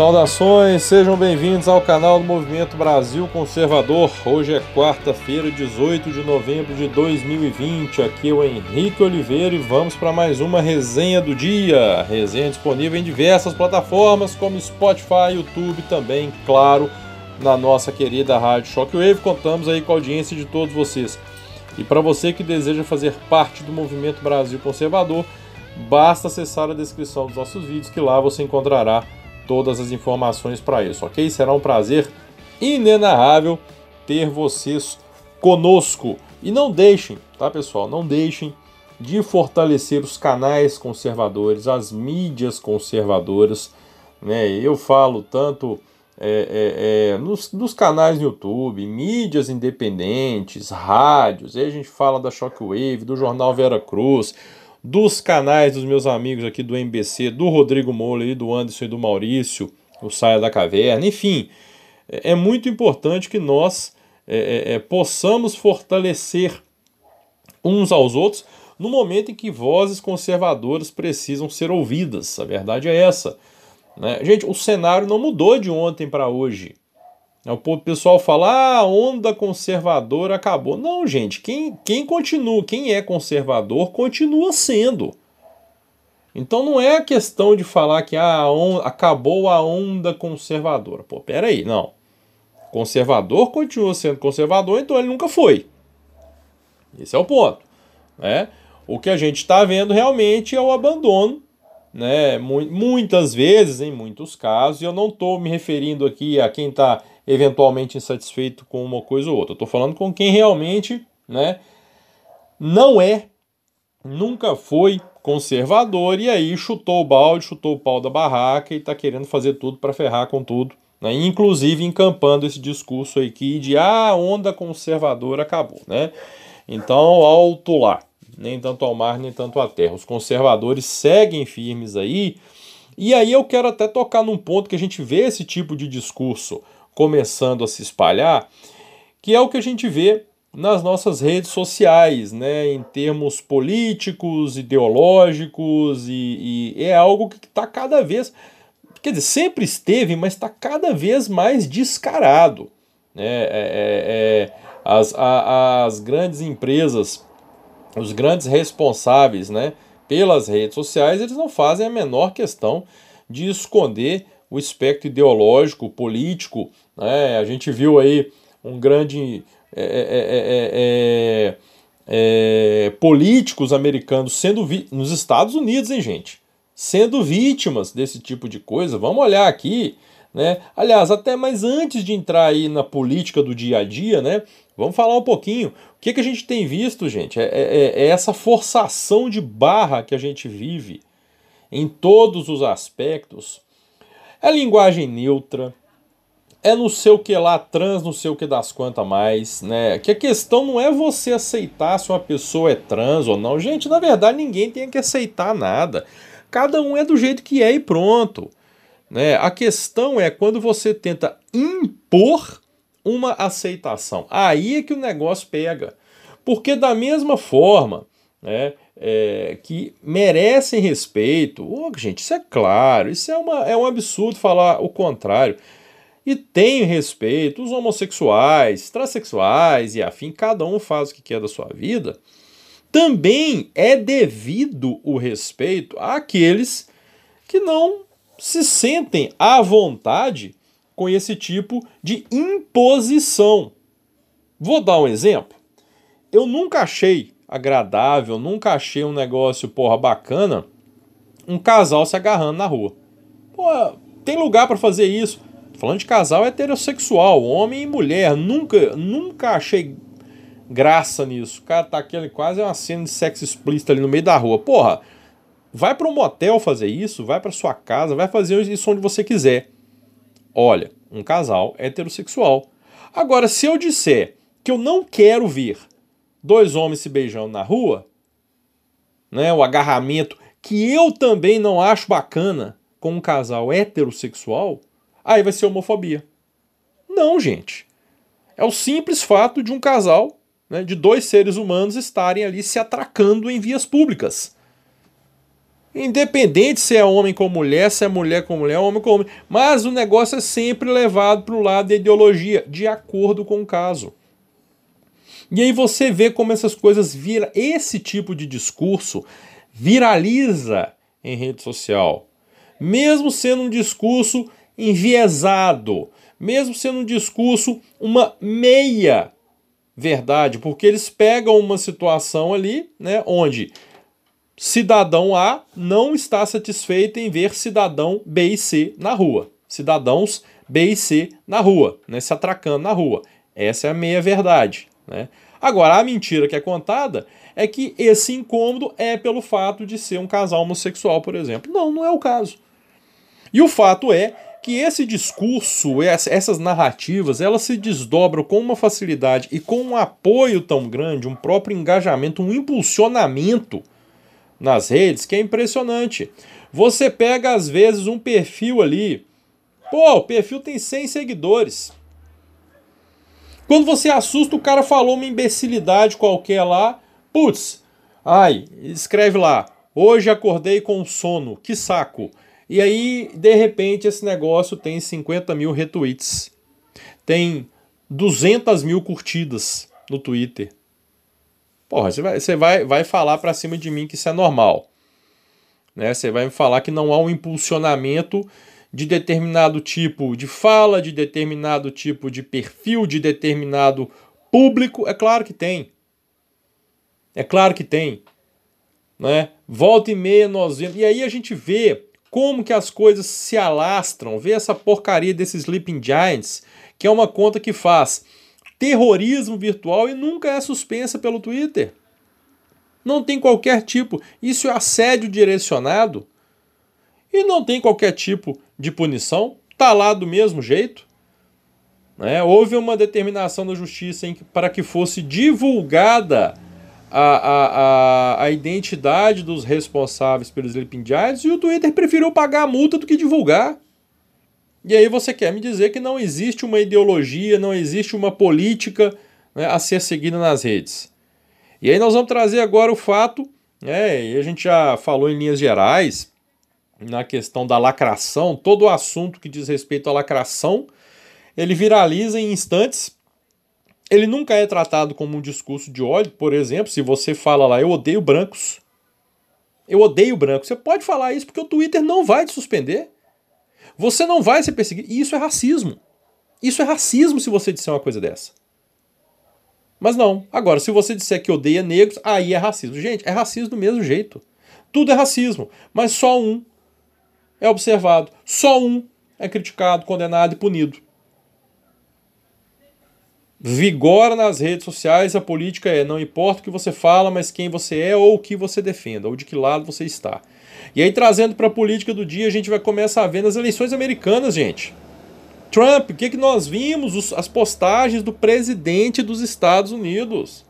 Saudações, sejam bem-vindos ao canal do Movimento Brasil Conservador. Hoje é quarta-feira, 18 de novembro de 2020. Aqui é o Henrique Oliveira e vamos para mais uma resenha do dia. Resenha disponível em diversas plataformas como Spotify, YouTube também, claro, na nossa querida Rádio Shockwave. Contamos aí com a audiência de todos vocês. E para você que deseja fazer parte do Movimento Brasil Conservador, basta acessar a descrição dos nossos vídeos que lá você encontrará todas as informações para isso, ok? Será um prazer inenarrável ter vocês conosco. E não deixem, tá pessoal? Não deixem de fortalecer os canais conservadores, as mídias conservadoras. Né? Eu falo tanto é, é, é, nos, nos, canais no YouTube, mídias independentes, rádios, aí a gente fala da Shockwave, do Jornal Vera Cruz, dos canais dos meus amigos aqui do MBC, do Rodrigo e do Anderson e do Maurício, o Saia da Caverna, enfim, é, é muito importante que nós é, é, é, possamos fortalecer uns aos outros no momento em que vozes conservadoras precisam ser ouvidas. A verdade é essa. Né? Gente, o cenário não mudou de ontem para hoje. É, o pessoal fala, ah, a onda conservadora acabou. Não, gente, quem, quem continua, quem é conservador, continua sendo. Então não é questão de falar que ah, a acabou a onda conservadora. Pô, peraí, não. Conservador continua sendo conservador, então ele nunca foi. Esse é o ponto. Né? O que a gente está vendo realmente é o abandono né? Muitas vezes, em muitos casos, e eu não estou me referindo aqui a quem está eventualmente insatisfeito com uma coisa ou outra. Estou falando com quem realmente né, não é, nunca foi conservador e aí chutou o balde, chutou o pau da barraca e está querendo fazer tudo para ferrar com tudo. Né, inclusive encampando esse discurso aqui de ah, a onda conservadora acabou. Né? Então, alto lá. Nem tanto ao mar, nem tanto à terra. Os conservadores seguem firmes aí. E aí eu quero até tocar num ponto que a gente vê esse tipo de discurso começando a se espalhar, que é o que a gente vê nas nossas redes sociais, né, em termos políticos, ideológicos, e, e é algo que está cada vez, quer dizer, sempre esteve, mas está cada vez mais descarado. Né? É, é, é, as, a, as grandes empresas, os grandes responsáveis né, pelas redes sociais, eles não fazem a menor questão de esconder o espectro ideológico, político. Né? A gente viu aí um grande. É é, é, é, é, políticos americanos sendo vi nos Estados Unidos, hein, gente? Sendo vítimas desse tipo de coisa. Vamos olhar aqui. Né? Aliás, até mais antes de entrar aí na política do dia a dia, né? Vamos falar um pouquinho. O que, que a gente tem visto, gente? É, é, é essa forçação de barra que a gente vive em todos os aspectos é linguagem neutra, é não sei o que lá, trans, não sei o que das quantas mais, né? Que a questão não é você aceitar se uma pessoa é trans ou não. Gente, na verdade, ninguém tem que aceitar nada. Cada um é do jeito que é e pronto. Né? A questão é quando você tenta impor uma aceitação. Aí é que o negócio pega. Porque da mesma forma, né, é, que merecem respeito. Oh, gente, isso é claro, isso é, uma, é um absurdo falar o contrário. E tem respeito, os homossexuais, transexuais e afim, cada um faz o que quer da sua vida. Também é devido o respeito àqueles que não se sentem à vontade com esse tipo de imposição. Vou dar um exemplo. Eu nunca achei agradável, nunca achei um negócio, porra, bacana, um casal se agarrando na rua. Pô, tem lugar para fazer isso. falando de casal heterossexual, homem e mulher. Nunca, nunca achei graça nisso. O cara tá aqui quase uma cena de sexo explícito ali no meio da rua. Porra, vai para um motel fazer isso, vai para sua casa, vai fazer isso onde você quiser. Olha, um casal heterossexual. Agora, se eu disser que eu não quero ver dois homens se beijando na rua, né, o agarramento, que eu também não acho bacana com um casal heterossexual, aí vai ser homofobia. Não, gente. É o simples fato de um casal, né, de dois seres humanos estarem ali se atracando em vias públicas. Independente se é homem com mulher, se é mulher com mulher, homem com homem. Mas o negócio é sempre levado para o lado da ideologia, de acordo com o caso. E aí você vê como essas coisas viram. Esse tipo de discurso viraliza em rede social. Mesmo sendo um discurso enviesado, mesmo sendo um discurso uma meia verdade, porque eles pegam uma situação ali, né, onde cidadão A não está satisfeito em ver cidadão B e C na rua. Cidadãos B e C na rua, né, se atracando na rua. Essa é a meia verdade. Né? Agora, a mentira que é contada é que esse incômodo é pelo fato de ser um casal homossexual, por exemplo. Não, não é o caso. E o fato é que esse discurso, essas narrativas, elas se desdobram com uma facilidade e com um apoio tão grande, um próprio engajamento, um impulsionamento nas redes que é impressionante. Você pega às vezes um perfil ali, pô, o perfil tem 100 seguidores. Quando você assusta, o cara falou uma imbecilidade qualquer lá, putz, ai, escreve lá, hoje acordei com sono, que saco. E aí, de repente, esse negócio tem 50 mil retweets, tem 200 mil curtidas no Twitter. Porra, você vai, você vai, vai falar para cima de mim que isso é normal. Né? Você vai me falar que não há um impulsionamento de determinado tipo de fala, de determinado tipo de perfil, de determinado público. É claro que tem. É claro que tem. Né? Volta e meia nós vemos. E aí a gente vê como que as coisas se alastram. Vê essa porcaria desses Sleeping Giants, que é uma conta que faz terrorismo virtual e nunca é suspensa pelo Twitter. Não tem qualquer tipo. Isso é assédio direcionado e não tem qualquer tipo de punição. Está lá do mesmo jeito. Né? Houve uma determinação da justiça que, para que fosse divulgada a, a, a, a identidade dos responsáveis pelos Sleeping Giants e o Twitter preferiu pagar a multa do que divulgar. E aí você quer me dizer que não existe uma ideologia, não existe uma política né, a ser seguida nas redes. E aí nós vamos trazer agora o fato, né, e a gente já falou em linhas gerais, na questão da lacração, todo o assunto que diz respeito à lacração, ele viraliza em instantes. Ele nunca é tratado como um discurso de ódio, por exemplo, se você fala lá, eu odeio brancos. Eu odeio brancos. Você pode falar isso porque o Twitter não vai te suspender. Você não vai ser perseguido. E isso é racismo. Isso é racismo se você disser uma coisa dessa. Mas não. Agora, se você disser que odeia negros, aí é racismo. Gente, é racismo do mesmo jeito. Tudo é racismo. Mas só um é observado. Só um é criticado, condenado e punido. Vigora nas redes sociais, a política é não importa o que você fala, mas quem você é ou o que você defenda, ou de que lado você está. E aí, trazendo para a política do dia, a gente vai começar a ver nas eleições americanas, gente. Trump, o que, que nós vimos? Os, as postagens do presidente dos Estados Unidos.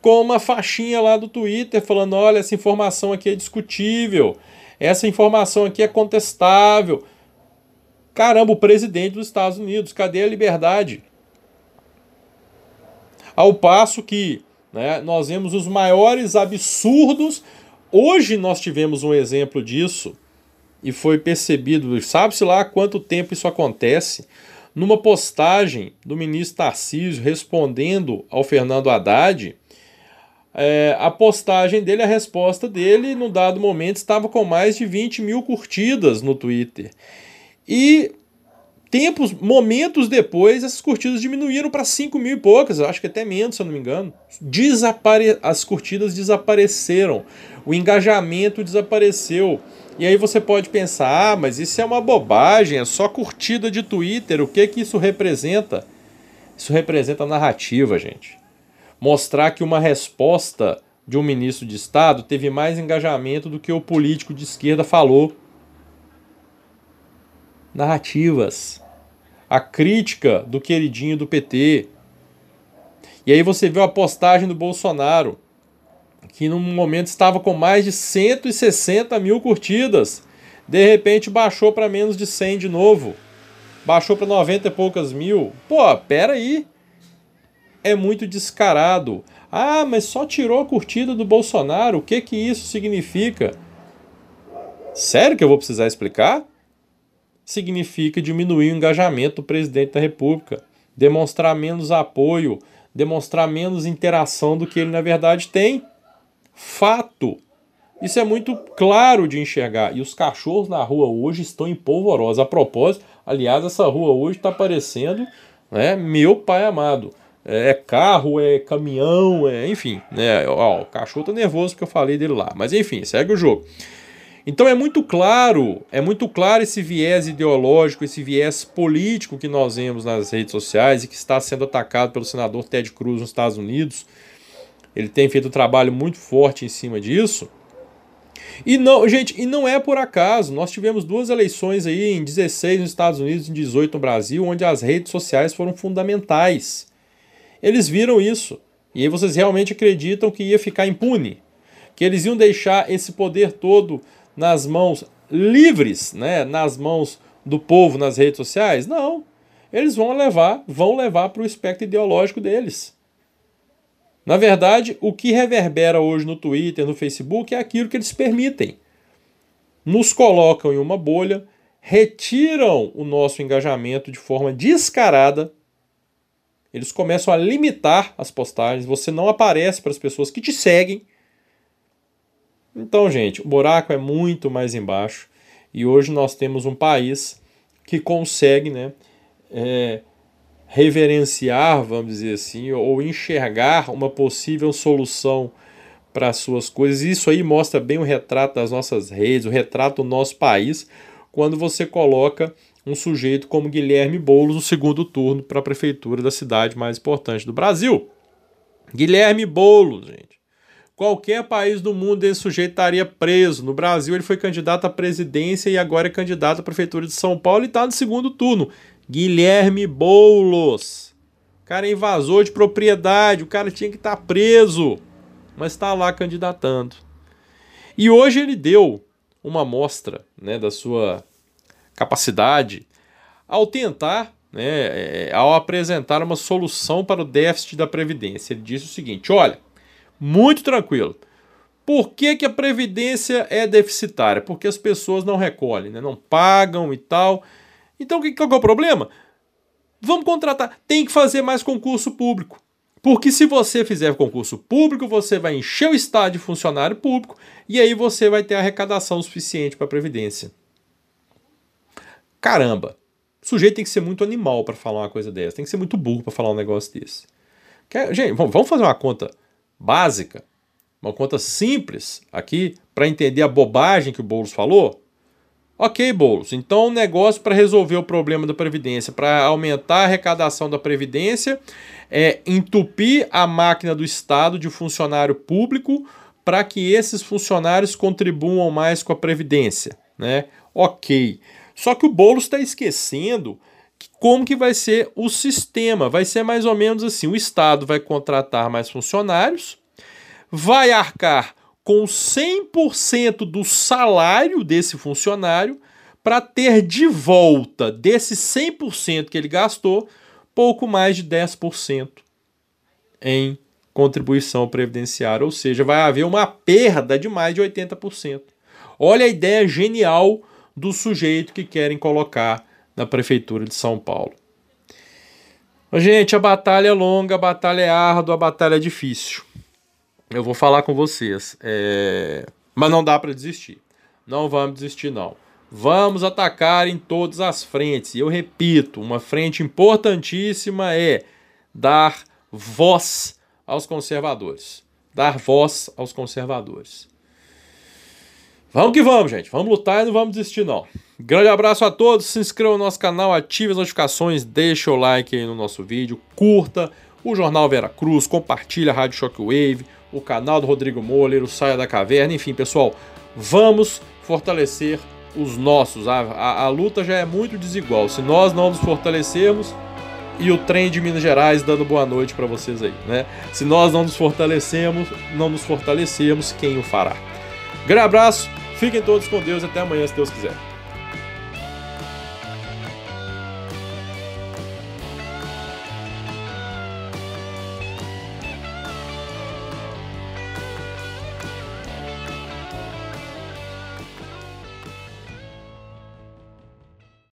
Com uma faixinha lá do Twitter falando: olha, essa informação aqui é discutível, essa informação aqui é contestável. Caramba, o presidente dos Estados Unidos, cadê a liberdade? Ao passo que né, nós vemos os maiores absurdos Hoje nós tivemos um exemplo disso e foi percebido, sabe-se lá há quanto tempo isso acontece, numa postagem do ministro Tarcísio respondendo ao Fernando Haddad. É, a postagem dele, a resposta dele, no dado momento, estava com mais de 20 mil curtidas no Twitter. E tempos, momentos depois, essas curtidas diminuíram para 5 mil e poucas, acho que até menos, se eu não me engano. Desapare... As curtidas desapareceram o engajamento desapareceu. E aí você pode pensar, ah, mas isso é uma bobagem, é só curtida de Twitter. O que que isso representa? Isso representa narrativa, gente. Mostrar que uma resposta de um ministro de Estado teve mais engajamento do que o político de esquerda falou. Narrativas. A crítica do queridinho do PT. E aí você vê a postagem do Bolsonaro que no momento estava com mais de 160 mil curtidas. De repente baixou para menos de 100 de novo. Baixou para 90 e poucas mil. Pô, pera aí. É muito descarado. Ah, mas só tirou a curtida do Bolsonaro. O que que isso significa? Sério que eu vou precisar explicar? Significa diminuir o engajamento do presidente da República, demonstrar menos apoio, demonstrar menos interação do que ele na verdade tem. Fato. Isso é muito claro de enxergar. E os cachorros na rua hoje estão em polvorosa. A propósito, aliás, essa rua hoje está parecendo né, meu pai amado. É carro, é caminhão, é enfim. Né, ó, o cachorro tá nervoso porque eu falei dele lá. Mas enfim, segue o jogo. Então é muito claro, é muito claro esse viés ideológico, esse viés político que nós vemos nas redes sociais e que está sendo atacado pelo senador Ted Cruz nos Estados Unidos. Ele tem feito um trabalho muito forte em cima disso. E não, gente, e não é por acaso. Nós tivemos duas eleições aí em 16 nos Estados Unidos e em 18 no Brasil, onde as redes sociais foram fundamentais. Eles viram isso. E aí vocês realmente acreditam que ia ficar impune? Que eles iam deixar esse poder todo nas mãos livres, né, nas mãos do povo nas redes sociais? Não. Eles vão levar, vão levar para o espectro ideológico deles. Na verdade, o que reverbera hoje no Twitter, no Facebook, é aquilo que eles permitem. Nos colocam em uma bolha, retiram o nosso engajamento de forma descarada. Eles começam a limitar as postagens, você não aparece para as pessoas que te seguem então, gente, o buraco é muito mais embaixo e hoje nós temos um país que consegue né, é, reverenciar, vamos dizer assim, ou enxergar uma possível solução para as suas coisas. Isso aí mostra bem o retrato das nossas redes, o retrato do nosso país, quando você coloca um sujeito como Guilherme Boulos no segundo turno para a prefeitura da cidade mais importante do Brasil. Guilherme Boulos, gente Qualquer país do mundo esse sujeito estaria preso. No Brasil, ele foi candidato à presidência e agora é candidato à prefeitura de São Paulo e está no segundo turno. Guilherme Boulos. O cara é invasor de propriedade, o cara tinha que estar tá preso, mas está lá candidatando. E hoje ele deu uma amostra né, da sua capacidade ao tentar, né, é, ao apresentar uma solução para o déficit da Previdência. Ele disse o seguinte: olha muito tranquilo. Por que, que a previdência é deficitária? Porque as pessoas não recolhem, né? não pagam e tal. Então, que, qual é o problema? Vamos contratar. Tem que fazer mais concurso público. Porque se você fizer concurso público, você vai encher o estado de funcionário público e aí você vai ter arrecadação suficiente para a Previdência. Caramba! O sujeito tem que ser muito animal para falar uma coisa dessa. Tem que ser muito burro para falar um negócio desse. Gente, vamos fazer uma conta básica, uma conta simples aqui para entender a bobagem que o Boulos falou? Ok, Boulos, então o negócio para resolver o problema da Previdência, para aumentar a arrecadação da Previdência, é entupir a máquina do Estado de funcionário público para que esses funcionários contribuam mais com a Previdência. Né? Ok. Só que o Boulos está esquecendo como que vai ser o sistema. Vai ser mais ou menos assim: o Estado vai contratar mais funcionários, vai arcar com 100% do salário desse funcionário para ter de volta desse 100% que ele gastou, pouco mais de 10% em contribuição previdenciária, ou seja, vai haver uma perda de mais de 80%. Olha a ideia genial do sujeito que querem colocar na Prefeitura de São Paulo. Gente, a batalha é longa, a batalha é árdua, a batalha é difícil. Eu vou falar com vocês. É... Mas não dá para desistir. Não vamos desistir, não. Vamos atacar em todas as frentes. E eu repito, uma frente importantíssima é dar voz aos conservadores. Dar voz aos conservadores. Vamos que vamos, gente. Vamos lutar e não vamos desistir, não. Grande abraço a todos. Se inscreva no nosso canal, ative as notificações, deixa o like aí no nosso vídeo, curta o Jornal Vera Cruz, compartilha a Rádio Shockwave, o canal do Rodrigo Moller, o Saia da Caverna. Enfim, pessoal, vamos fortalecer os nossos. A, a, a luta já é muito desigual. Se nós não nos fortalecermos, e o trem de Minas Gerais dando boa noite para vocês aí, né? Se nós não nos fortalecemos, não nos fortalecemos, quem o fará? Grande abraço. Fiquem todos com Deus até amanhã, se Deus quiser.